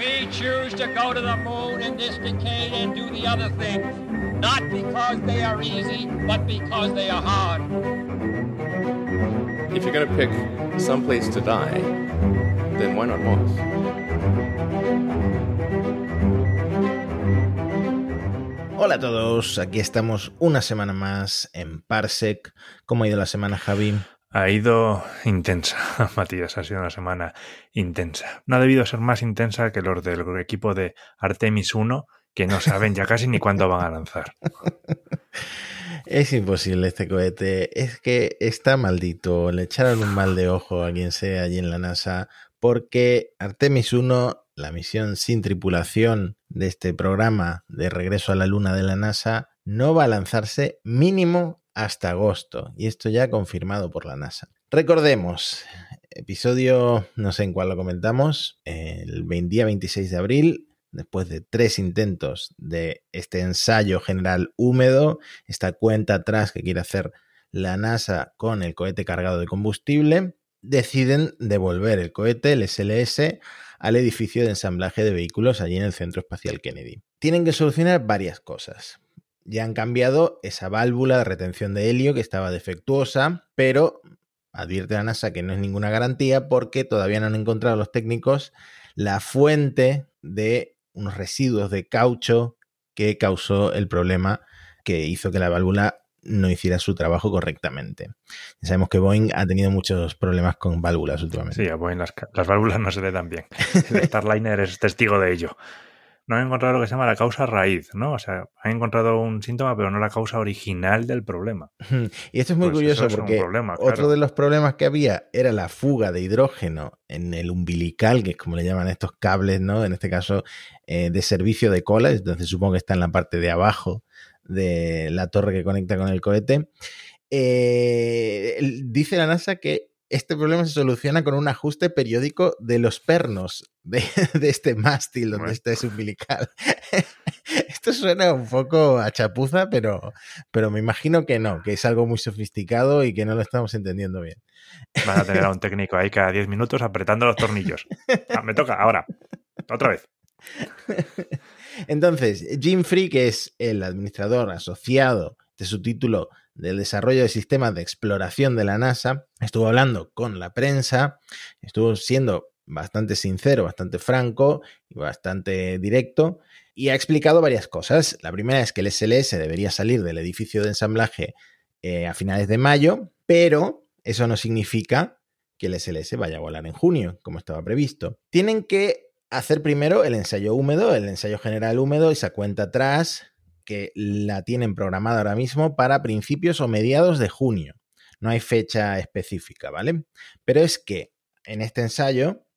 We choose to go to the moon in this decade and do the other things, not because they are easy, but because they are hard. If you're going to pick some place to die, then why not Mars? Hola a todos, aquí estamos una semana más en Parsec. ¿Cómo ha ido la semana, Javi? Ha ido intensa, Matías, ha sido una semana intensa. No ha debido ser más intensa que los del equipo de Artemis 1, que no saben ya casi ni cuándo van a lanzar. Es imposible este cohete, es que está maldito, le echaron un mal de ojo a quien sea allí en la NASA, porque Artemis 1, la misión sin tripulación de este programa de regreso a la Luna de la NASA, no va a lanzarse mínimo hasta agosto, y esto ya confirmado por la NASA. Recordemos, episodio, no sé en cuál lo comentamos, el día 26 de abril, después de tres intentos de este ensayo general húmedo, esta cuenta atrás que quiere hacer la NASA con el cohete cargado de combustible, deciden devolver el cohete, el SLS, al edificio de ensamblaje de vehículos allí en el Centro Espacial Kennedy. Tienen que solucionar varias cosas ya han cambiado esa válvula de retención de helio que estaba defectuosa, pero advierte la NASA que no es ninguna garantía porque todavía no han encontrado los técnicos la fuente de unos residuos de caucho que causó el problema que hizo que la válvula no hiciera su trabajo correctamente. Ya sabemos que Boeing ha tenido muchos problemas con válvulas últimamente. Sí, a Boeing las, las válvulas no se le dan bien. El Starliner es testigo de ello no han encontrado lo que se llama la causa raíz, ¿no? O sea, han encontrado un síntoma, pero no la causa original del problema. Y esto es muy pues curioso porque otro de los problemas que había era la fuga de hidrógeno en el umbilical, que es como le llaman estos cables, ¿no? En este caso, eh, de servicio de cola, entonces supongo que está en la parte de abajo de la torre que conecta con el cohete. Eh, dice la NASA que este problema se soluciona con un ajuste periódico de los pernos de, este mástil donde está ese umbilical. Esto suena un poco a chapuza, pero, pero me imagino que no, que es algo muy sofisticado y que no lo estamos entendiendo bien. Van a tener a un técnico ahí cada 10 minutos apretando los tornillos. Ah, me toca, ahora. Otra vez. Entonces, Jim Free, que es el administrador asociado de su título del desarrollo de sistemas de exploración de la NASA, estuvo hablando con la prensa, estuvo siendo bastante sincero, bastante franco y bastante directo y ha explicado varias cosas. La primera es que el SLS debería salir del edificio de ensamblaje eh, a finales de mayo, pero eso no significa que el SLS vaya a volar en junio, como estaba previsto. Tienen que hacer primero el ensayo húmedo, el ensayo general húmedo, esa cuenta atrás, que la tienen programada ahora mismo para principios o mediados de junio. No hay fecha específica, ¿vale? Pero es que en este ensayo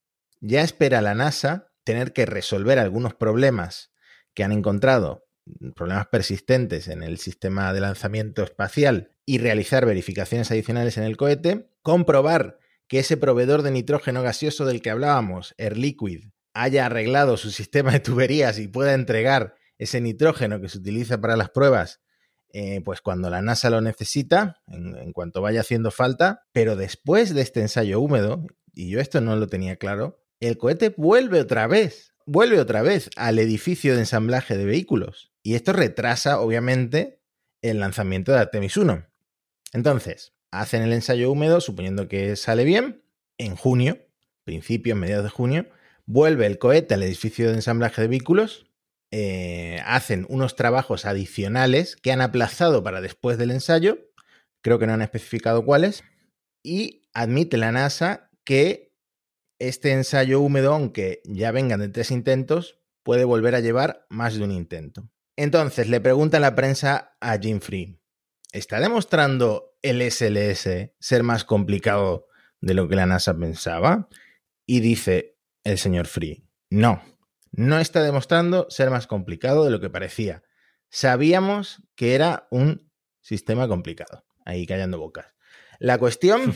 ya espera la NASA tener que resolver algunos problemas que han encontrado, problemas persistentes en el sistema de lanzamiento espacial y realizar verificaciones adicionales en el cohete, comprobar que ese proveedor de nitrógeno gaseoso del que hablábamos, Air Liquid, haya arreglado su sistema de tuberías y pueda entregar ese nitrógeno que se utiliza para las pruebas, eh, pues cuando la NASA lo necesita, en, cuanto vaya haciendo falta, pero después de este ensayo húmedo, y yo esto no lo tenía claro, el cohete vuelve otra vez, vuelve otra vez al edificio de ensamblaje de vehículos. Y esto retrasa, obviamente, el lanzamiento de Artemis 1. Entonces, hacen el ensayo húmedo, suponiendo que sale bien, en junio, principios, mediados de junio, vuelve el cohete al edificio de ensamblaje de vehículos eh, hacen unos trabajos adicionales que han aplazado para después del ensayo, creo que no han especificado cuáles, y admite la NASA que este ensayo húmedo, aunque ya vengan de tres intentos, puede volver a llevar más de un intento. Entonces le pregunta la prensa a Jim Free, ¿está demostrando el SLS ser más complicado de lo que la NASA pensaba? Y dice el señor Free, no, no está demostrando ser más complicado de lo que parecía. Sabíamos que era un sistema complicado. Ahí callando bocas. La cuestión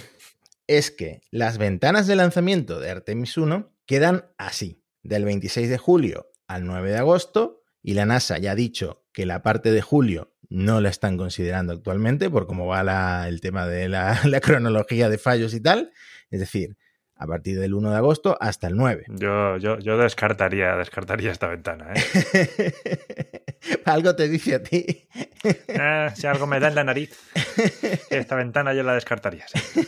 es que las ventanas de lanzamiento de Artemis 1 quedan así, del 26 de julio al 9 de agosto, y la NASA ya ha dicho que la parte de julio no la están considerando actualmente por cómo va el tema de la cronología de fallos y tal. Es decir, a partir del 1 de agosto hasta el 9. Yo, yo, yo descartaría, descartaría esta ventana. ¿eh? algo te dice a ti. Eh, si algo me da en la nariz, esta ventana yo la descartaría. sí.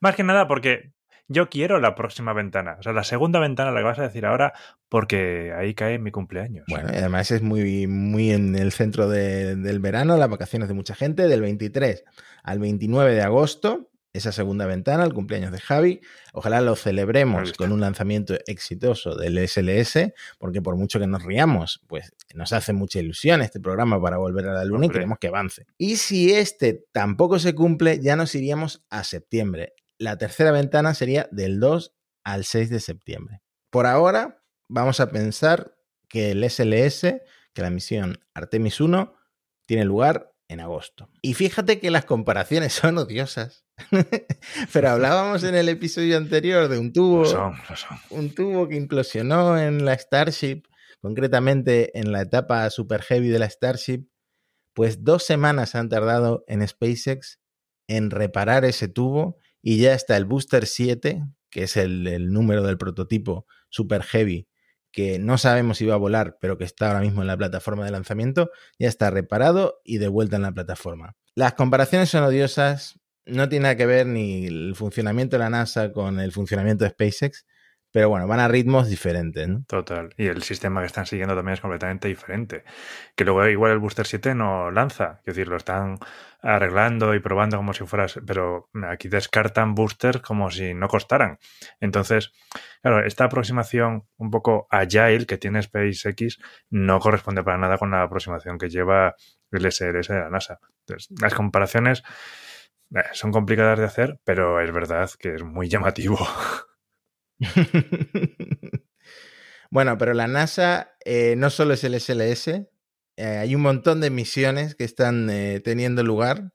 Más que nada porque yo quiero la próxima ventana. O sea, la segunda ventana la que vas a decir ahora, porque ahí cae mi cumpleaños. Bueno, y además es muy, muy en el centro de- del verano, las vacaciones de mucha gente, del 23 al 29 de agosto, esa segunda ventana, el cumpleaños de Javi. Ojalá lo celebremos con un lanzamiento exitoso del SLS, porque por mucho que nos riamos, pues nos hace mucha ilusión este programa para volver a la luna y queremos que avance. Y si este tampoco se cumple, ya nos iríamos a septiembre. La tercera ventana sería del 2 al 6 de septiembre. Por ahora, vamos a pensar que el SLS, que la misión Artemis 1, tiene lugar en agosto. Y fíjate que las comparaciones son odiosas. Pero hablábamos en el episodio anterior de un tubo, Lo son, lo son. un tubo que implosionó en la Starship, concretamente en la etapa super heavy de la Starship. Pues dos semanas han tardado en SpaceX en reparar ese tubo y ya está el Booster 7, que es el, el número del prototipo super heavy que no sabemos si va a volar, pero que está ahora mismo en la plataforma de lanzamiento, ya está reparado y de vuelta en la plataforma. Las comparaciones son odiosas, no tiene nada que ver ni el funcionamiento de la NASA con el funcionamiento de SpaceX, pero bueno, van a ritmos diferentes. Total. Y el sistema que están siguiendo también es completamente diferente. Que luego igual el Booster 7 no lanza. Es decir, lo están arreglando y probando como si fueras... Pero aquí descartan boosters como si no costaran. Entonces, claro, esta aproximación un poco agile que tiene SpaceX no corresponde para nada con la aproximación que lleva el SLS de la NASA. Entonces, las comparaciones eh, son complicadas de hacer, pero es verdad que es muy llamativo. bueno, pero la NASA eh, no solo es el SLS, eh, hay un montón de misiones que están eh, teniendo lugar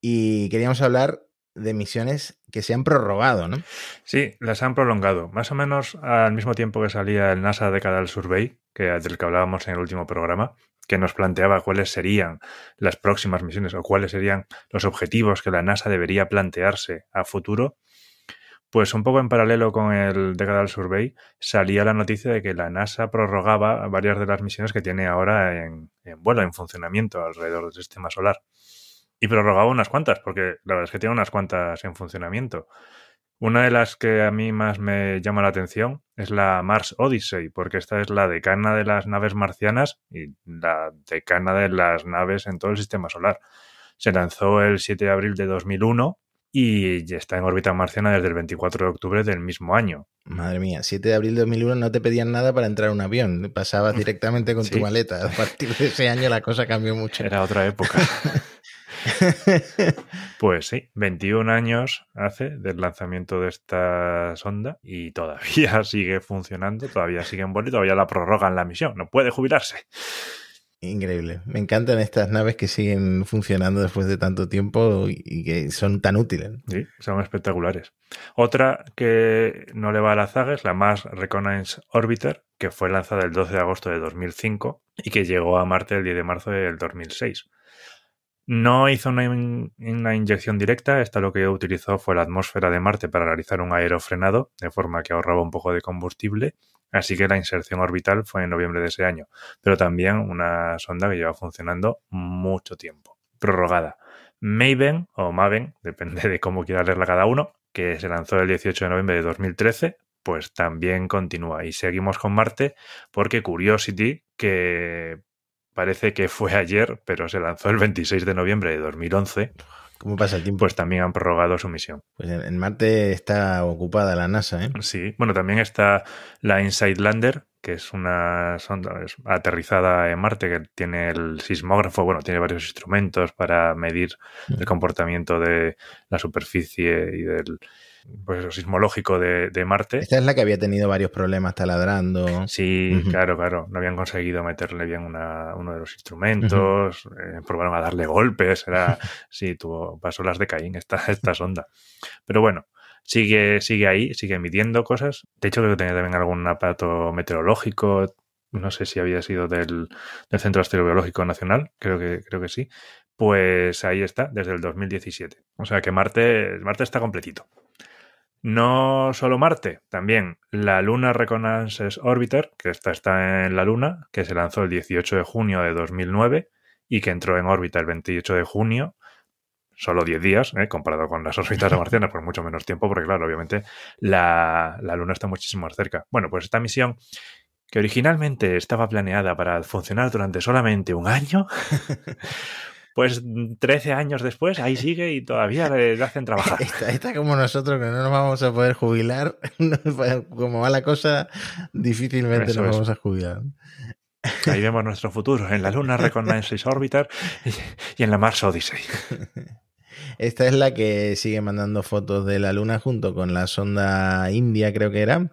y queríamos hablar de misiones que se han prorrogado, ¿no? Sí, las han prolongado, más o menos al mismo tiempo que salía el NASA Decadal Survey, que, del que hablábamos en el último programa, que nos planteaba cuáles serían las próximas misiones o cuáles serían los objetivos que la NASA debería plantearse a futuro. Pues un poco en paralelo con el Decadal Survey salía la noticia de que la NASA prorrogaba varias de las misiones que tiene ahora en, vuelo, en funcionamiento alrededor del sistema solar. Y prorrogaba unas cuantas, porque la verdad es que tiene unas cuantas en funcionamiento. Una de las que a mí más me llama la atención es la Mars Odyssey, porque esta es la decana de las naves marcianas y la decana de las naves en todo el sistema solar. Se lanzó el 7 de abril de 2001 y ya está en órbita marciana desde el 24 de octubre del mismo año. Madre mía, 7 de abril de 2001 no te pedían nada para entrar a un avión, pasabas directamente con Sí. tu maleta. A partir de ese año la cosa cambió mucho. Era otra época. Pues sí, 21 años hace del lanzamiento de esta sonda y todavía sigue funcionando, todavía sigue en vuelo y todavía la prorrogan la misión. No puede jubilarse. Increíble. Me encantan estas naves que siguen funcionando después de tanto tiempo y que son tan útiles. Sí, son espectaculares. Otra que no le va a la zaga es la Mars Reconnaissance Orbiter, que fue lanzada el 12 de agosto de 2005 y que llegó a Marte el 10 de marzo del 2006. No hizo una, in- una inyección directa, esta lo que utilizó fue la atmósfera de Marte para realizar un aerofrenado, de forma que ahorraba un poco de combustible, así que la inserción orbital fue en noviembre de ese año, pero también una sonda que lleva funcionando mucho tiempo, prorrogada. Maven o Maven, depende de cómo quiera leerla cada uno, que se lanzó el 18 de noviembre de 2013, pues también continúa. Y seguimos con Marte porque Curiosity, que parece que fue ayer, pero se lanzó el 26 de noviembre de 2011, ¿Cómo pasa el tiempo? pues también han prorrogado su misión. Pues en, Marte está ocupada la NASA, ¿eh? Sí, bueno, también está la Inside Lander, que es una sonda es aterrizada en Marte que tiene el sismógrafo, bueno, tiene varios instrumentos para medir el comportamiento de la superficie y del pues, sismológico de, de Marte. Esta es la que había tenido varios problemas taladrando. Sí, claro, claro. No habían conseguido meterle bien una- uno de los instrumentos, eh, probaron a darle golpes, era, sí, tuvo, pasó las de Caín esta, esta sonda. Pero bueno, sigue, sigue ahí, sigue midiendo cosas. De hecho, creo que tenía también algún aparato meteorológico, no sé si había sido del, del Centro Astrobiológico Nacional, creo que, creo que sí. Pues ahí está, desde el 2017. O sea que Marte, Marte está completito. No solo Marte, también la Luna Reconnaissance Orbiter, que está en la Luna, que se lanzó el 18 de junio de 2009 y que entró en órbita el 28 de junio, solo 10 días, ¿eh? comparado con las órbitas marcianas, por mucho menos tiempo, porque claro, obviamente la, la Luna está muchísimo más cerca. Bueno, pues esta misión que originalmente estaba planeada para funcionar durante solamente un año, pues 13 años después ahí sigue y todavía le hacen trabajar. Está, como nosotros que no nos vamos a poder jubilar, como va la cosa, difícilmente nos vamos a jubilar. Ahí vemos nuestro futuro, en la Luna Reconnaissance Orbiter y en la Mars Odyssey. Esta es la que sigue mandando fotos de la Luna junto con la sonda India, creo que era.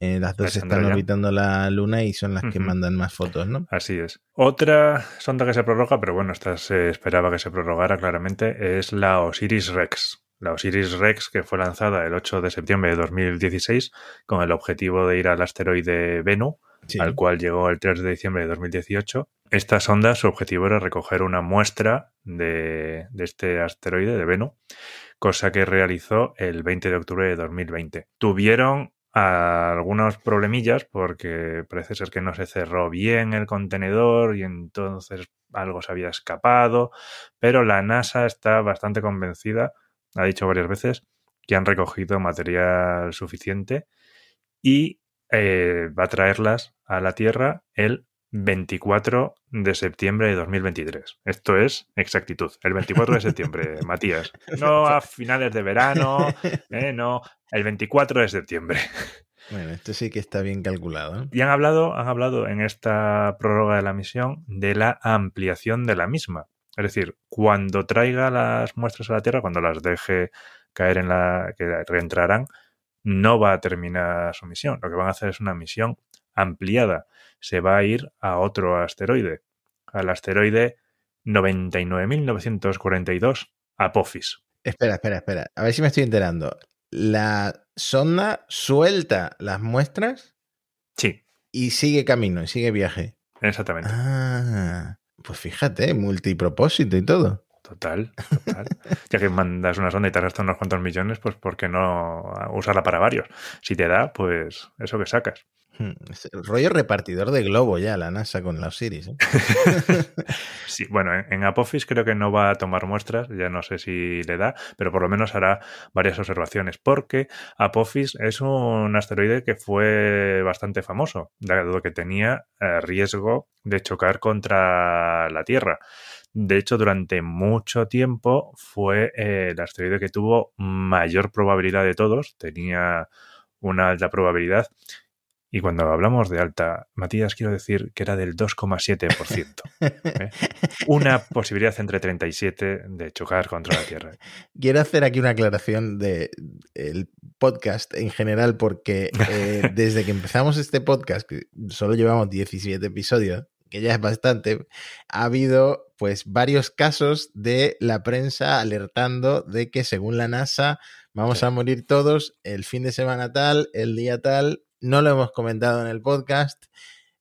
Eh, las dos están orbitando la Luna y son las que mandan más fotos, ¿no? Así es. Otra sonda que se prorroga, pero bueno, esta se esperaba que se prorrogara claramente, es la Osiris Rex. La Osiris Rex, que fue lanzada el 8 de septiembre de 2016 con el objetivo de ir al asteroide Bennu, al cual llegó el 3 de diciembre de 2018. Esta sonda, su objetivo era recoger una muestra de, de este asteroide de Bennu, cosa que realizó el 20 de octubre de 2020. Tuvieron algunos problemillas porque parece ser que no se cerró bien el contenedor y entonces algo se había escapado, pero la NASA está bastante convencida, ha dicho varias veces, que han recogido material suficiente y eh, va a traerlas a la Tierra el 24 de septiembre de 2023. Esto es exactitud. El 24 de septiembre, Matías. No a finales de verano, eh, no, el 24 de septiembre. Bueno, esto sí que está bien calculado. Y han hablado, han hablado en esta prórroga de la misión de la ampliación de la misma. Es decir, cuando traiga las muestras a la Tierra, cuando las deje caer en la que reentrarán, no va a terminar su misión. Lo que van a hacer es una misión ampliada. Se va a ir a otro asteroide, al asteroide 99.942 Apophis. Espera, espera, espera. A ver si me estoy enterando. La sonda suelta las muestras. Sí. Y sigue camino, y sigue viaje. Exactamente. Ah, pues fíjate, multipropósito y todo. Total, total. ya que mandas una sonda y te has gastado unos cuantos millones, pues ¿por qué no usarla para varios? Si te da, pues eso que sacas. Hmm, rollo repartidor de globo ya, la NASA con la Osiris. ¿eh? sí, bueno, en, Apophis creo que no va a tomar muestras, ya no sé si le da, pero por lo menos hará varias observaciones, porque Apophis es un asteroide que fue bastante famoso, dado que tenía eh, riesgo de chocar contra la Tierra. De hecho, durante mucho tiempo fue eh, el asteroide que tuvo mayor probabilidad de todos, tenía una alta probabilidad y cuando hablamos de alta, Matías, quiero decir que era del 2,7%. ¿eh? Una posibilidad entre 37 de chocar contra la Tierra. Quiero hacer aquí una aclaración del podcast en general, porque eh, desde que empezamos este podcast, que solo llevamos 17 episodios, que ya es bastante, ha habido pues varios casos de la prensa alertando de que según la NASA vamos a morir todos el fin de semana tal, el día tal, no lo hemos comentado en el podcast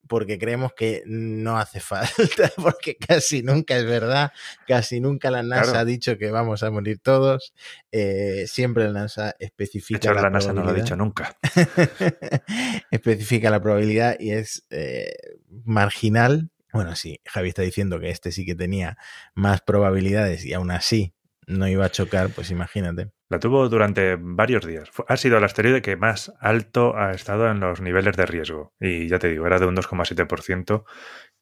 porque creemos que no hace falta, porque casi nunca es verdad, casi nunca la NASA ha dicho que vamos a morir todos, eh, siempre la NASA especifica... la, NASA no lo ha dicho nunca. especifica la probabilidad y es eh, marginal. Bueno, sí, Javi está diciendo que este sí que tenía más probabilidades y aún así no iba a chocar, pues imagínate. La tuvo durante varios días. Ha sido el asteroide que más alto ha estado en los niveles de riesgo. Y ya te digo, era de un 2,7%,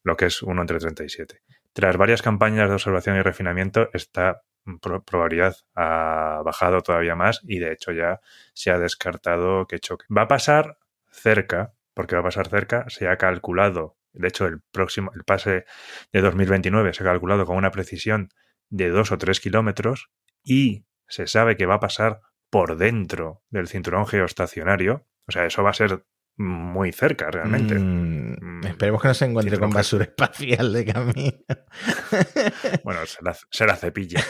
lo que es 1 entre 37. Tras varias campañas de observación y refinamiento, esta probabilidad ha bajado todavía más y de hecho ya se ha descartado que choque. Va a pasar cerca, porque va a pasar cerca, se ha calculado, de hecho el próximo, el pase de 2029 se ha calculado con una precisión de 2 o 3 kilómetros y se sabe que va a pasar por dentro del cinturón geoestacionario. O sea, eso va a ser muy cerca realmente. Mm, mm, esperemos que no se encuentre con basura espacial de camino. bueno, se la, cepilla.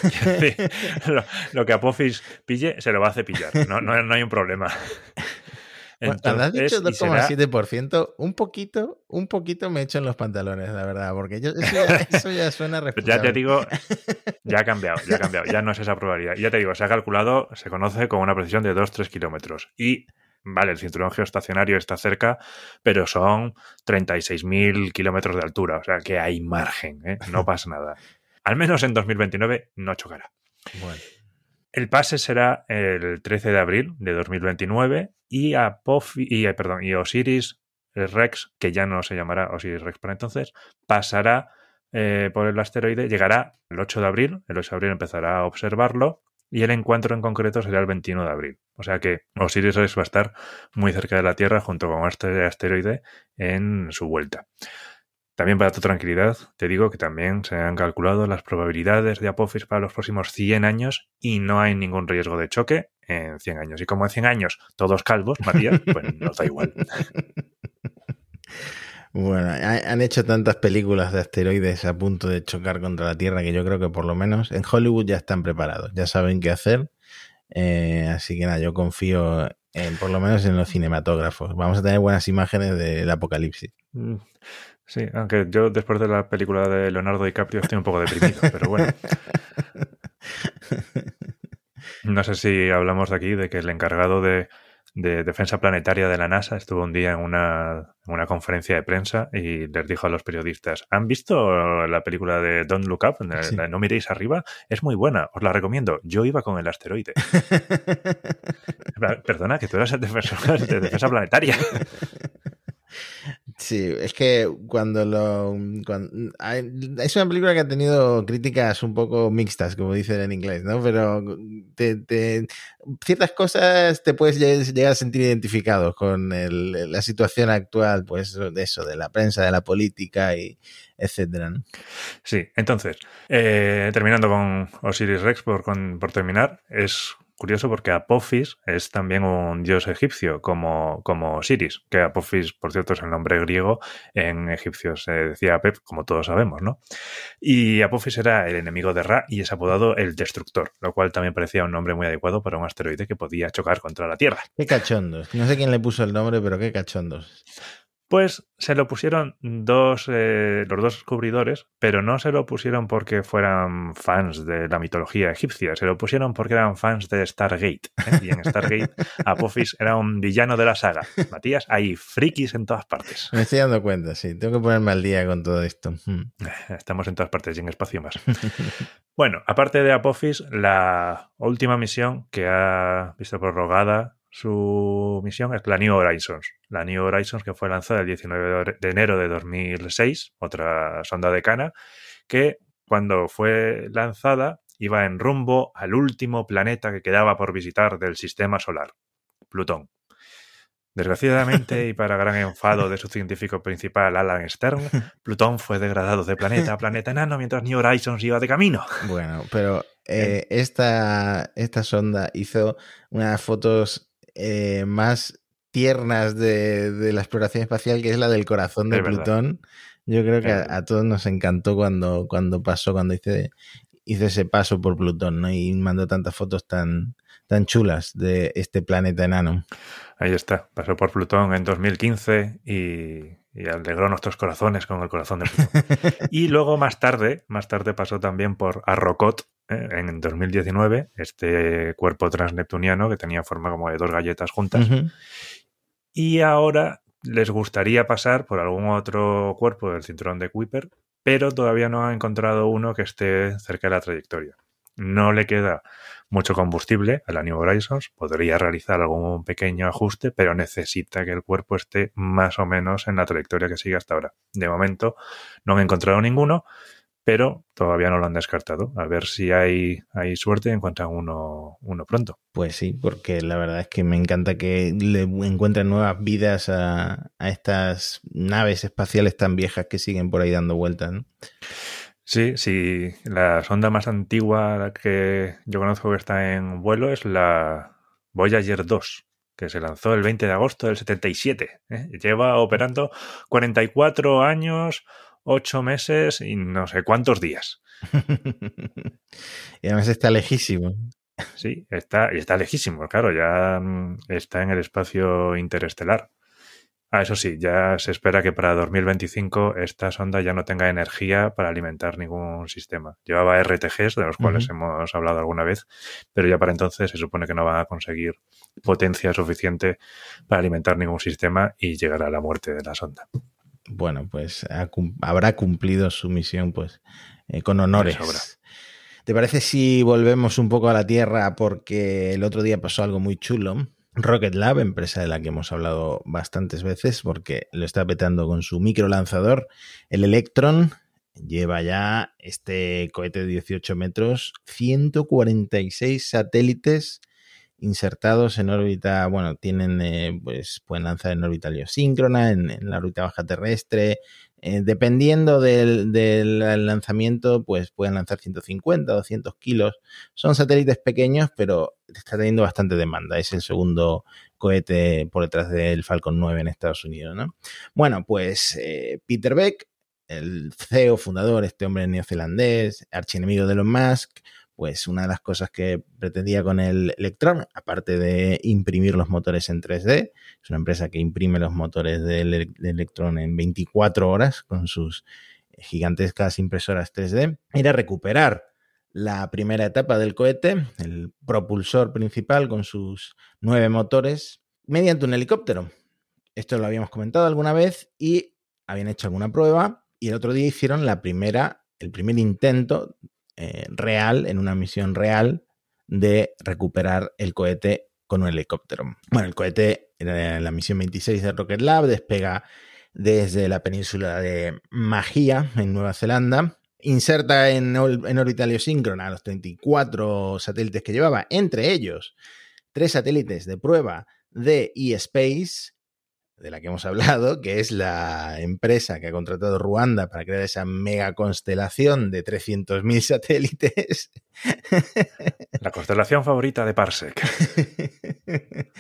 lo, que Apophis pille, se lo va a cepillar. No, no, no hay un problema. Cuando has dicho Entonces, y será- 2,7%, un poquito, un poquito me echo en los pantalones, la verdad, porque yo, eso, ya, eso ya suena Ya responsable. te digo, ya ha cambiado, ya ha cambiado, ya no es esa probabilidad. Ya te digo, se ha calculado, se conoce con una precisión de 2-3 kilómetros. Y, vale, el cinturón geoestacionario está cerca, pero son 36.000 kilómetros de altura, o sea que hay margen, ¿eh? no pasa nada. Al menos en 2029 no chocará. Bueno, El pase será el 13 de abril de 2029 y, Apofi- y, eh, perdón, y Osiris Rex, que ya no se llamará Osiris Rex por entonces, pasará eh, por el asteroide, llegará el 8 de abril, el 8 de abril empezará a observarlo y el encuentro en concreto será el 21 de abril. O sea que Osiris Rex va a estar muy cerca de la Tierra junto con este asteroide en su vuelta. También para tu tranquilidad, te digo que también se han calculado las probabilidades de Apophis para los próximos 100 años y no hay ningún riesgo de choque en 100 años. Y como en 100 años todos calvos, Matías, pues nos da igual. bueno, ha- han hecho tantas películas de asteroides a punto de chocar contra la Tierra que yo creo que por lo menos en Hollywood ya están preparados, ya saben qué hacer. Eh, así que nada, yo confío en, por lo menos en los cinematógrafos. Vamos a tener buenas imágenes del apocalipsis. Mm, Sí, aunque yo después de la película de Leonardo DiCaprio estoy un poco deprimido, pero bueno. No sé si hablamos de aquí de que el encargado de, de defensa planetaria de la NASA estuvo un día en una, en una conferencia de prensa y les dijo a los periodistas, ¿han visto la película de Don't Look Up? La- Sí. la No miréis arriba. Es muy buena, os la recomiendo. Yo iba con el asteroide. Perdona, que tú eras el defensor de defensa planetaria. Sí, es que cuando lo. es una película que ha tenido críticas un poco mixtas, como dicen en inglés, ¿no? Pero te- te- ciertas cosas te puedes lle- llegar a sentir identificado con la situación actual, pues de eso, de la prensa, de la política y etcétera. ¿no? Sí, entonces, eh, terminando con Osiris Rex, por, con- por terminar, es curioso porque Apophis es también un dios egipcio, como, como Osiris, que Apophis, por cierto, es el nombre griego, en egipcio se decía Apep, como todos sabemos, ¿no? Y Apophis era el enemigo de Ra y es apodado el Destructor, lo cual también parecía un nombre muy adecuado para un asteroide que podía chocar contra la Tierra. Qué cachondos. No sé quién le puso el nombre, pero qué cachondos. Pues se lo pusieron dos, eh, los dos descubridores, pero no se lo pusieron porque fueran fans de la mitología egipcia, se lo pusieron porque eran fans de Stargate. ¿eh? Y en Stargate, Apophis era un villano de la saga. Matías, hay frikis en todas partes. Me estoy dando cuenta, sí. Tengo que ponerme al día con todo esto. Hmm. Estamos en todas partes y en espacio más. Bueno, aparte de Apophis, la última misión que ha visto prorrogada su misión es la New Horizons. La New Horizons que fue lanzada el 19 de enero de 2006, otra sonda de Cana, que cuando fue lanzada iba en rumbo al último planeta que quedaba por visitar del sistema solar, Plutón. Desgraciadamente, y para gran enfado de su científico principal, Alan Stern, Plutón fue degradado de planeta a planeta enano mientras New Horizons iba de camino. Bueno, pero eh, esta, esta sonda hizo unas fotos eh, más tiernas de, de la exploración espacial, que es la del corazón de Es verdad. Plutón. Yo creo que a, todos nos encantó cuando, cuando pasó, cuando hice, hice ese paso por Plutón, ¿no? Y mandó tantas fotos tan, tan chulas de este planeta enano. Ahí está, pasó por Plutón en 2015 y, y alegró nuestros corazones con el corazón de Plutón. y luego más tarde, más tarde pasó también por Arrocot en 2019, este cuerpo transneptuniano que tenía forma como de dos galletas juntas. Y ahora les gustaría pasar por algún otro cuerpo del cinturón de Kuiper, pero todavía no han encontrado uno que esté cerca de la trayectoria. No le queda mucho combustible a la New Horizons, podría realizar algún pequeño ajuste, pero necesita que el cuerpo esté más o menos en la trayectoria que sigue hasta ahora. De momento no han encontrado ninguno, pero todavía no lo han descartado. A ver si hay, hay suerte y encuentran uno, uno pronto. Pues sí, porque la verdad es que me encanta que le encuentren nuevas vidas a, a estas naves espaciales tan viejas que siguen por ahí dando vueltas. ¿no? Sí, sí. La sonda más antigua que yo conozco que está en vuelo es la Voyager 2, que se lanzó el 20 de agosto del 77. ¿eh? Lleva operando 44 años, 8 meses y no sé cuántos días. y además está lejísimo. Sí, está, y está lejísimo, claro, ya mm, está en el espacio interestelar. Ah, eso sí, ya se espera que para 2025 esta sonda ya no tenga energía para alimentar ningún sistema. Llevaba RTGs, de los cuales hemos hablado alguna vez, pero ya para entonces se supone que no van a conseguir potencia suficiente para alimentar ningún sistema y llegar a la muerte de la sonda. Bueno, pues habrá cumplido su misión pues eh, con honores. ¿Te parece si volvemos un poco a la Tierra porque el otro día pasó algo muy chulo? Rocket Lab, empresa de la que hemos hablado bastantes veces porque lo está petando con su micro lanzador, el Electron, lleva ya este cohete de 18 metros, 146 satélites insertados en órbita, bueno, tienen, eh, pues pueden lanzar en órbita heliosíncrona, en, la órbita baja terrestre, eh, dependiendo del, del, lanzamiento, pues pueden lanzar 150, 200 kilos. Son satélites pequeños, pero está teniendo bastante demanda. Es el segundo cohete por detrás del Falcon 9 en Estados Unidos, ¿no? Bueno, pues eh, Peter Beck, el CEO fundador, este hombre neozelandés, archienemigo de Elon Musk, pues una de las cosas que pretendía con el Electron, aparte de imprimir los motores en 3D, es una empresa que imprime los motores del, Electron en 24 horas con sus gigantescas impresoras 3D, era recuperar la primera etapa del cohete, el propulsor principal con sus nueve motores, mediante un helicóptero. Esto lo habíamos comentado alguna vez y habían hecho alguna prueba y el otro día hicieron la primera, el primer intento eh, real, en una misión real, de recuperar el cohete con un helicóptero. Bueno, el cohete en la misión 26 de Rocket Lab despega desde la península de Magia, en Nueva Zelanda. Inserta en, en órbita heliosíncrona los 34 satélites que llevaba, entre ellos tres satélites de prueba de eSpace de la que hemos hablado, que es la empresa que ha contratado Ruanda para crear esa mega constelación de 300.000 satélites. La constelación favorita de Parsec.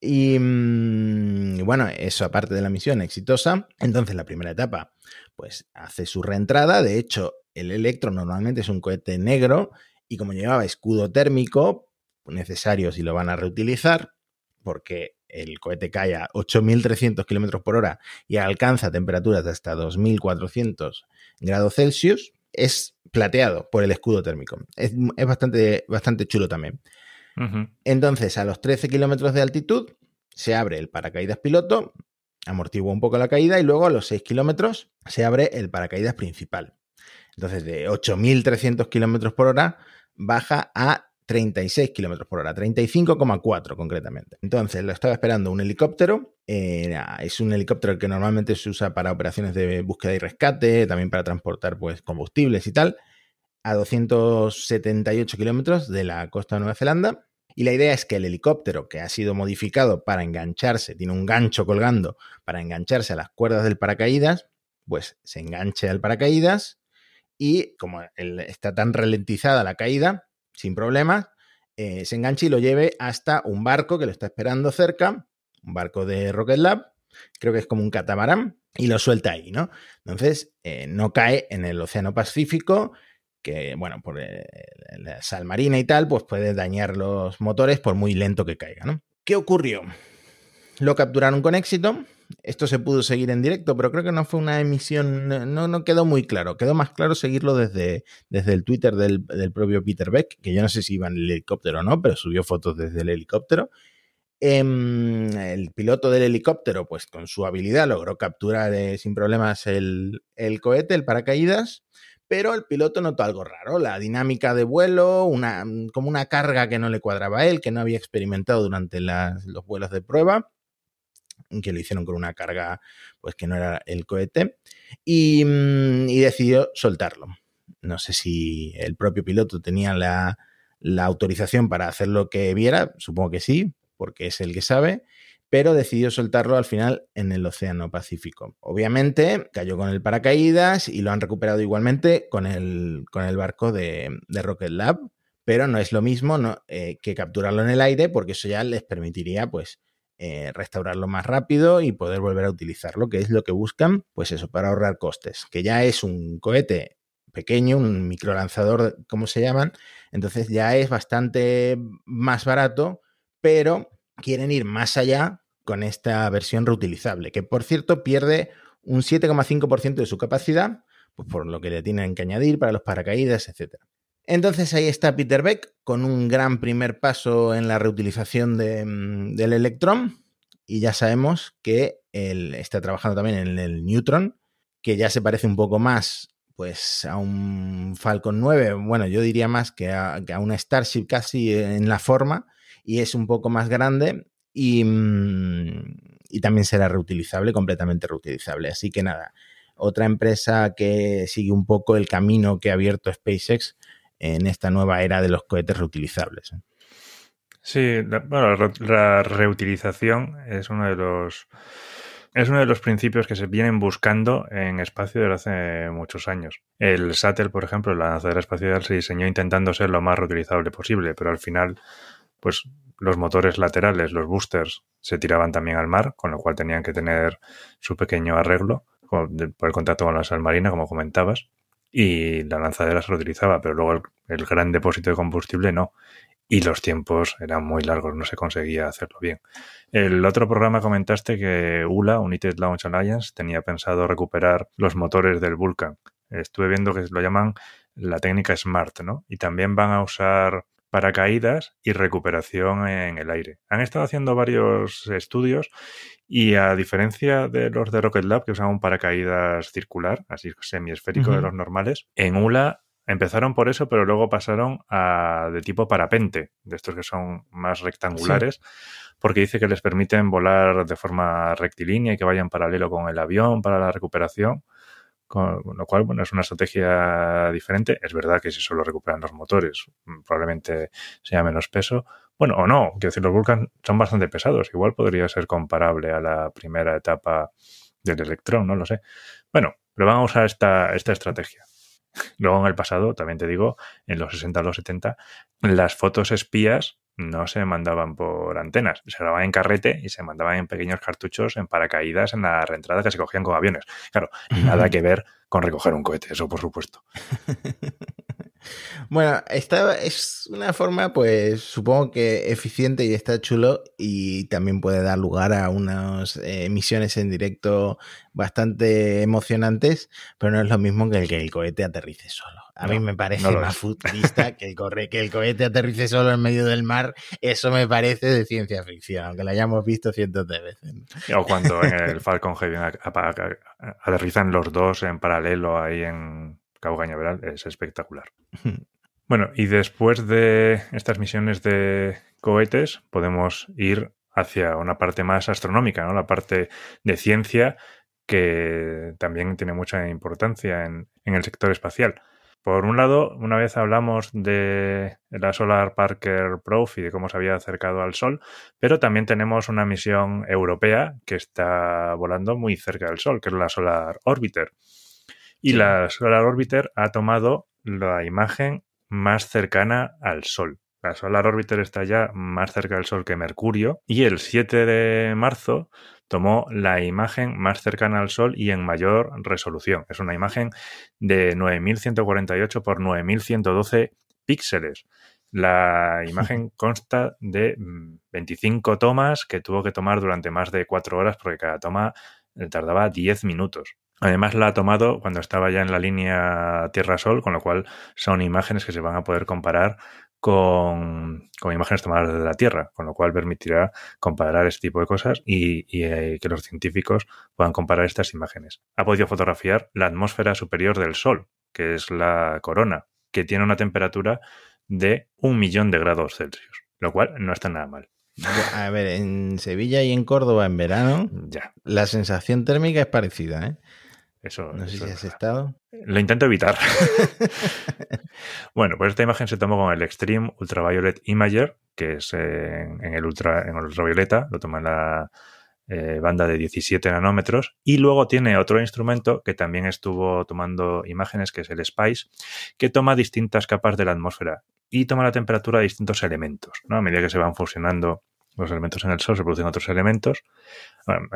y mm, bueno, eso aparte de la misión exitosa, entonces la primera etapa pues hace su reentrada, de hecho el Electro normalmente es un cohete negro y como llevaba escudo térmico, necesario si lo van a reutilizar, porque el cohete cae a 8.300 km por hora y alcanza temperaturas de hasta 2.400 grados Celsius, es plateado por el escudo térmico. Es, bastante, bastante chulo también. Entonces, a los 13 kilómetros de altitud, se abre el paracaídas piloto, amortigua un poco la caída y luego a los 6 kilómetros se abre el paracaídas principal. Entonces, de 8.300 kilómetros por hora baja a 36 kilómetros por hora, 35,4 concretamente. Entonces lo estaba esperando un helicóptero. Eh, es un helicóptero que normalmente se usa para operaciones de búsqueda y rescate, también para transportar pues, combustibles y tal, a 278 kilómetros de la costa de Nueva Zelanda. Y la idea es que el helicóptero, que ha sido modificado para engancharse, tiene un gancho colgando para engancharse a las cuerdas del paracaídas, pues se enganche al paracaídas y como está tan ralentizada la caída, sin problemas, eh, se enganche y lo lleve hasta un barco que lo está esperando cerca, un barco de Rocket Lab, creo que es como un catamarán, y lo suelta ahí, ¿no? Entonces, eh, no cae en el Océano Pacífico, que, bueno, por eh, la sal marina y tal, pues puede dañar los motores por muy lento que caiga, ¿no? ¿Qué ocurrió? Lo capturaron con éxito, esto se pudo seguir en directo, pero creo que no fue una emisión, no, no quedó muy claro. Quedó más claro seguirlo desde, desde el Twitter del, propio Peter Beck, que yo no sé si iba en el helicóptero o no, pero subió fotos desde el helicóptero. Em, el piloto del helicóptero, pues con su habilidad logró capturar eh, sin problemas el, cohete, el paracaídas, pero el piloto notó algo raro, la dinámica de vuelo, una, como una carga que no le cuadraba a él, que no había experimentado durante los vuelos de prueba que lo hicieron con una carga pues que no era el cohete, y, mm, decidió soltarlo. No sé si el propio piloto tenía la, autorización para hacer lo que viera, supongo que sí, porque es el que sabe, pero decidió soltarlo al final en el Océano Pacífico. Obviamente cayó con el paracaídas y lo han recuperado igualmente con el, con el barco de, Rocket Lab, pero no es lo mismo eh, que capturarlo en el aire porque eso ya les permitiría pues eh, restaurarlo más rápido y poder volver a utilizarlo, que es lo que buscan, pues eso, para ahorrar costes, que ya es un cohete pequeño, un microlanzador, como se llaman. Entonces ya es bastante más barato, pero quieren ir más allá con esta versión reutilizable, que por cierto pierde un 7,5% de su capacidad, pues por lo que le tienen que añadir para los paracaídas, etc. Entonces ahí está Peter Beck con un gran primer paso en la reutilización mm, del electrón y ya sabemos que él está trabajando también en el Neutron, que ya se parece un poco más pues a un Falcon 9, bueno, yo diría más que a, una Starship casi en la forma y es un poco más grande Mm, y, también será reutilizable, completamente reutilizable. Así que nada, otra empresa que sigue un poco el camino que ha abierto SpaceX en esta nueva era de los cohetes reutilizables. Sí, bueno, la reutilización es uno de los es uno de los principios que se vienen buscando en espacio desde hace muchos años. El Shuttle, por ejemplo, la lanzadera espacial se diseñó intentando ser lo más reutilizable posible, pero al final, pues los motores laterales, los boosters, se tiraban también al mar, con lo cual tenían que tener su pequeño arreglo por el contacto con la sal marina, como comentabas, y la lanzadera se lo utilizaba, pero luego el, gran depósito de combustible no. Y los tiempos eran muy largos, no se conseguía hacerlo bien. El otro programa comentaste que ULA, United Launch Alliance, tenía pensado recuperar los motores del Vulcan. Estuve viendo que lo llaman la técnica SMART, ¿no? Y también van a usar paracaídas y recuperación en el aire. Han estado haciendo varios estudios y a diferencia de los de Rocket Lab, que usan un paracaídas circular, así semiesférico de los normales, en ULA empezaron por eso, pero luego pasaron a de tipo parapente, de estos que son más rectangulares, porque dice que les permiten volar de forma rectilínea y que vayan paralelo con el avión para la recuperación. Con lo cual, bueno, es una estrategia diferente. Es verdad que si solo recuperan los motores, mm, probablemente sea menos peso. Bueno, o no, quiero decir, los Vulcan son bastante pesados. Igual podría ser comparable a la primera etapa del Electron, no lo sé. Bueno, pero van a usar esta, esta estrategia. Luego en el pasado, también te digo, en los 60 o los 70, las fotos espías no se mandaban por antenas, se grababan en carrete y se mandaban en pequeños cartuchos en paracaídas en la reentrada que se cogían con aviones. Claro, nada que ver con recoger un cohete, eso por supuesto. Bueno, esta es una forma, pues supongo que eficiente y está chulo y también puede dar lugar a unas emisiones en directo bastante emocionantes, pero no es lo mismo que el que el cohete aterrice solo. A mí me parece más futurista que el, que el cohete aterrice solo en medio del mar. Eso me parece de ciencia ficción, aunque lo hayamos visto cientos de veces. O cuando en el Falcon Heavy aterrizan los dos en paralelo ahí en Cabo Cañaveral, es espectacular. Bueno, y después de estas misiones de cohetes, podemos ir hacia una parte más astronómica, ¿no? La parte de ciencia que también tiene mucha importancia en, en el sector espacial. Por un lado, una vez hablamos de la Solar Parker Probe y de cómo se había acercado al Sol, pero también tenemos una misión europea que está volando muy cerca del Sol, que es la Solar Orbiter. Y la Solar Orbiter ha tomado la imagen más cercana al Sol. La Solar Orbiter está ya más cerca del Sol que Mercurio y el 7 de marzo tomó la imagen más cercana al Sol y en mayor resolución. Es una imagen de 9148 por 9112 píxeles. La imagen consta de 25 mm, tomas que tuvo que tomar durante más de 4 horas porque cada toma eh, tardaba 10 minutos. Además la ha tomado cuando estaba ya en la línea Tierra-Sol, con lo cual son imágenes que se van a poder comparar con, imágenes tomadas desde la Tierra, con lo cual permitirá comparar este tipo de cosas y, eh, que los científicos puedan comparar estas imágenes. Ha podido fotografiar la atmósfera superior del Sol, que es la corona, que tiene una temperatura de un millón de grados Celsius, lo cual no está nada mal. A ver, en Sevilla y en Córdoba en verano, ya. la sensación térmica es parecida, ¿eh? Eso, no sé si has estado. Lo intento evitar. bueno, pues esta imagen se tomó con el Extreme Ultraviolet Imager, que es en, el, ultra, en el ultravioleta, lo toma en la eh, banda de 17 nanómetros. Y luego tiene otro instrumento que también estuvo tomando imágenes, que es el SPICE, que toma distintas capas de la atmósfera y toma la temperatura de distintos elementos. ¿no? A medida que se van fusionando los elementos en el Sol se producen otros elementos,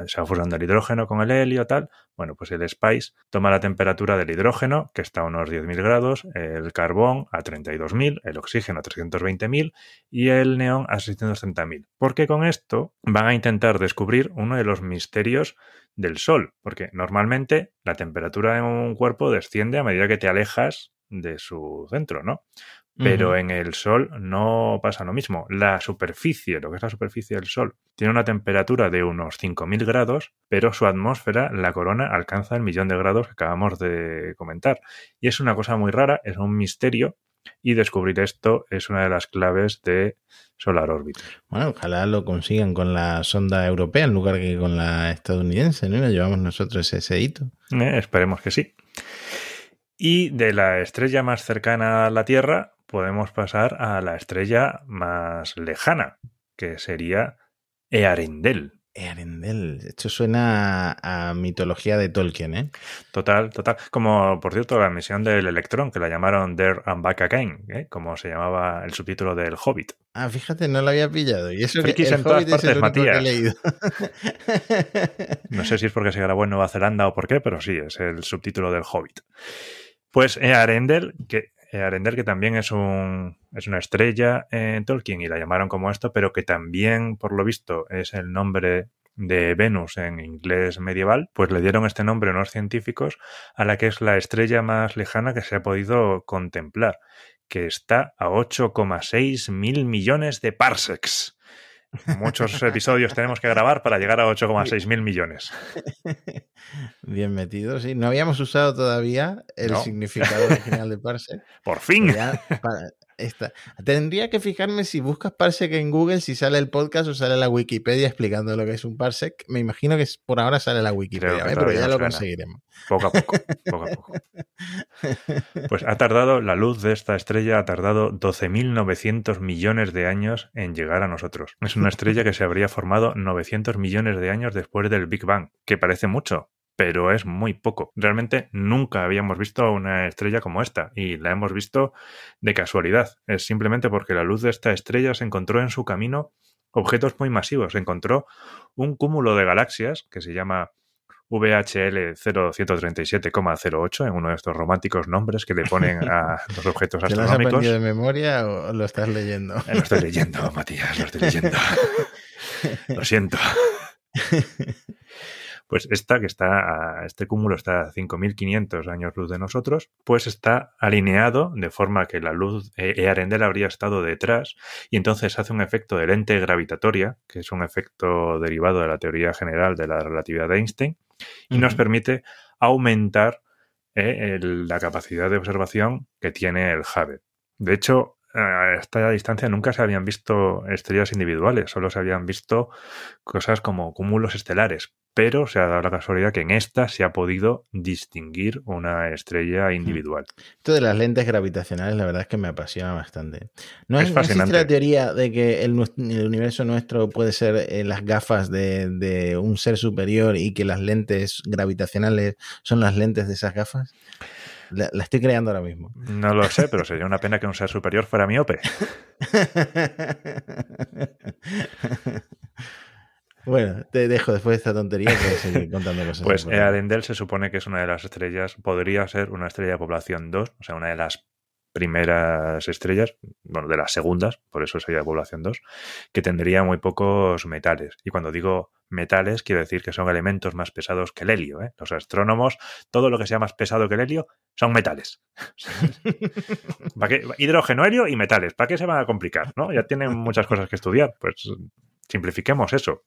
se va fusionando el hidrógeno con el helio, tal. Bueno, pues el SPICE toma la temperatura del hidrógeno, que está a unos 10.000 grados, el carbón a 32.000, el oxígeno a 320.000 y el neón a 630.000. Porque con esto van a intentar descubrir uno de los misterios del Sol, porque normalmente la temperatura en un cuerpo desciende a medida que te alejas de su centro, ¿no? Pero en el Sol no pasa lo mismo. La superficie, lo que es la superficie del Sol, tiene una temperatura de unos 5.000 grados, pero su atmósfera, la corona, alcanza el millón de grados que acabamos de comentar. Y es una cosa muy rara, es un misterio, y descubrir esto es una de las claves de Solar Orbit. Bueno, ojalá lo consigan con la sonda europea en lugar que con la estadounidense, ¿no? Y llevamos nosotros ese hito. Eh, esperemos que sí. Y de la estrella más cercana a la Tierra, podemos pasar a la estrella más lejana, que sería Earendel. Earendel, esto suena a, mitología de Tolkien, ¿eh? Total, total. Como, por cierto, la misión del Electrón, que la llamaron There and Back Again, ¿eh? como se llamaba el subtítulo del Hobbit. Ah, fíjate, no lo había pillado. Y eso que el en todas partes, Matías. no sé si es porque se grabó en Nueva Zelanda o por qué, pero sí, es el subtítulo del Hobbit. Pues Earendel, que eh, Arendel, que también es, un, es una estrella en Tolkien y la llamaron como esto, pero que también, por lo visto, es el nombre de Venus en inglés medieval, pues le dieron este nombre unos científicos a la que es la estrella más lejana que se ha podido contemplar, que está a 8,6 mil millones de parsecs. Muchos episodios tenemos que grabar para llegar a 8,6 mil millones. Bien metido, sí. No habíamos usado todavía el significado original de parsec. Por fin. Tendría que fijarme si buscas parsec en Google, si sale el podcast o sale la Wikipedia explicando lo que es un parsec. Me imagino que por ahora sale la Wikipedia, ¿eh? pero ya lo conseguiremos. Poco a poco, poco a poco. Pues ha tardado, la luz de esta estrella ha tardado 12.900 millones de años en llegar a nosotros. Es una estrella que se habría formado 900 millones de años después del Big Bang, que parece mucho, pero es muy poco. Realmente nunca habíamos visto una estrella como esta y la hemos visto de casualidad. Es simplemente porque la luz de esta estrella se encontró en su camino objetos muy masivos. Se encontró un cúmulo de galaxias que se llama VHL 0137,08 en uno de estos románticos nombres que le ponen a los objetos astronómicos. ¿Te lo has aprendido de memoria o lo estás leyendo? Eh, lo estoy leyendo, Matías, lo estoy leyendo. lo siento. Pues esta, que está, a, este cúmulo está a 5.500 años luz de nosotros, pues está alineado de forma que la luz e, e Arendel habría estado detrás y entonces hace un efecto de lente gravitatoria, que es un efecto derivado de la teoría general de la relatividad de Einstein, y nos permite aumentar eh, la capacidad de observación que tiene el Hubble. De hecho, a esta distancia nunca se habían visto estrellas individuales, solo se habían visto cosas como cúmulos estelares, pero se ha dado la casualidad que en esta se ha podido distinguir una estrella hmm. individual. Esto de las lentes gravitacionales, la verdad es que me apasiona bastante. ¿No, es, fascinante. la teoría de que el, universo nuestro puede ser eh, las gafas de, un ser superior y que las lentes gravitacionales son las lentes de esas gafas? La, la, estoy creando ahora mismo. No lo sé, pero sería una pena que un ser superior fuera miope. Bueno, te dejo después de esta tontería que seguir contando cosas. Pues Arendel se supone que es una de las estrellas, podría ser una estrella de población 2, o sea, una de las primeras estrellas, bueno, de las segundas, por eso sería de población 2, que tendría muy pocos metales. Y cuando digo metales, quiero decir que son elementos más pesados que el helio. ¿eh? Los astrónomos, todo lo que sea más pesado que el helio, son metales. ¿Para qué? Hidrógeno, helio y metales. ¿Para qué se van a complicar? ¿no? Ya tienen muchas cosas que estudiar. Pues Simplifiquemos eso.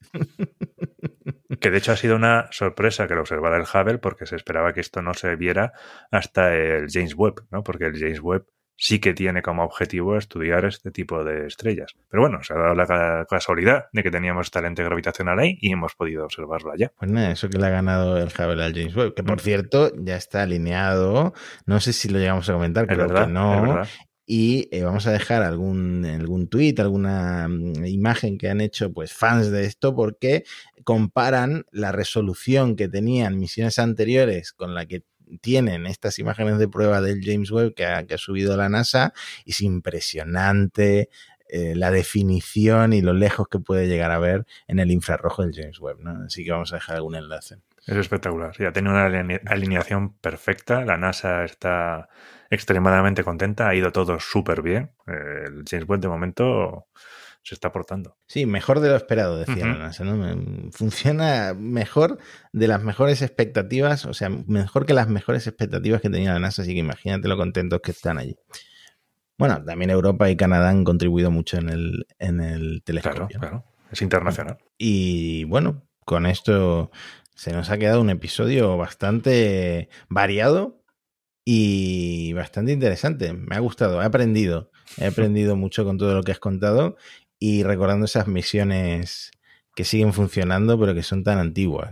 que de hecho ha sido una sorpresa que lo observara el Hubble porque se esperaba que esto no se viera hasta el James Webb, ¿no? Porque el James Webb sí que tiene como objetivo estudiar este tipo de estrellas. Pero bueno, se ha dado la casualidad de que teníamos esta lente gravitacional ahí y hemos podido observarlo allá. Pues nada, eso que le ha ganado el Hubble al James Webb, que por mm. cierto ya está alineado, no sé si lo llegamos a comentar, creo que no, y eh, vamos a dejar algún, algún tweet, alguna mm, imagen que han hecho pues fans de esto porque comparan la resolución que tenían misiones anteriores con la que tienen estas imágenes de prueba del James Webb que ha, subido la NASA es impresionante eh, la definición y lo lejos que puede llegar a ver en el infrarrojo del James Webb. Así que vamos a dejar algún enlace. Es espectacular. Ya tiene una alineación perfecta. La NASA está extremadamente contenta. Ha ido todo súper bien. El James Webb de momento se está portando. Sí, mejor de lo esperado, decía la NASA. ¿no? Funciona mejor de las mejores expectativas, o sea, mejor que las mejores expectativas que tenía la NASA, así que imagínate lo contentos que están allí. Bueno, también Europa y Canadá han contribuido mucho en el, en el telescopio. Claro, claro. Es internacional. Y bueno, con esto se nos ha quedado un episodio bastante variado y bastante interesante. Me ha gustado, he aprendido. He aprendido mucho con todo lo que has contado y recordando esas misiones que siguen funcionando pero que son tan antiguas.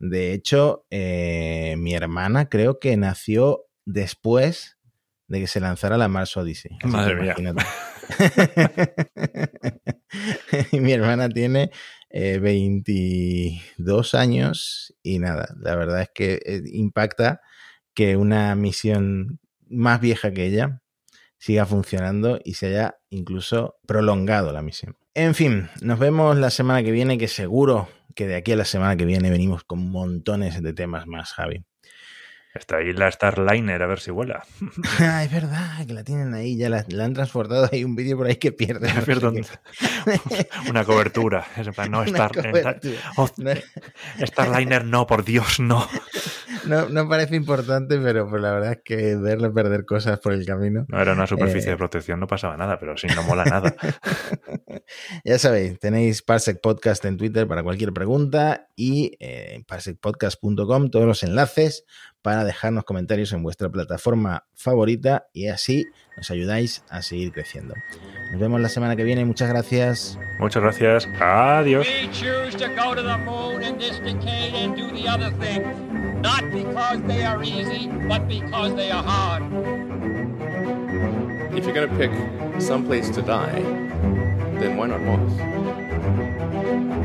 De hecho, eh, mi hermana creo que nació después de que se lanzara la Mars Odyssey. Madre mía. y mi hermana tiene 22 eh, años y nada, la verdad es que eh, impacta que una misión más vieja que ella siga funcionando y se haya incluso prolongado la misión. En fin, nos vemos la semana que viene, que seguro que de aquí a la semana que viene venimos con montones de temas más, Javi. Está ahí la Starliner, a ver si vuela. ah, es verdad, que la tienen ahí, ya la, han transportado. Hay un vídeo por ahí que pierde. Una cobertura. no, Star, oh, Starliner, no, por Dios, no. no. No parece importante, pero pues la verdad es que verle perder cosas por el camino. No era una superficie de eh, protección, no pasaba nada, pero sí, no mola nada. ya sabéis, tenéis Parsec Podcast en Twitter para cualquier pregunta y eh, parsecpodcast.com todos los enlaces para dejarnos comentarios en vuestra plataforma favorita y así nos ayudáis a seguir creciendo. Nos vemos la semana que viene. Muchas gracias. Muchas gracias. Adiós. Not because they are easy, but because they are hard. If you're going to pick some place to die, then why not Mars?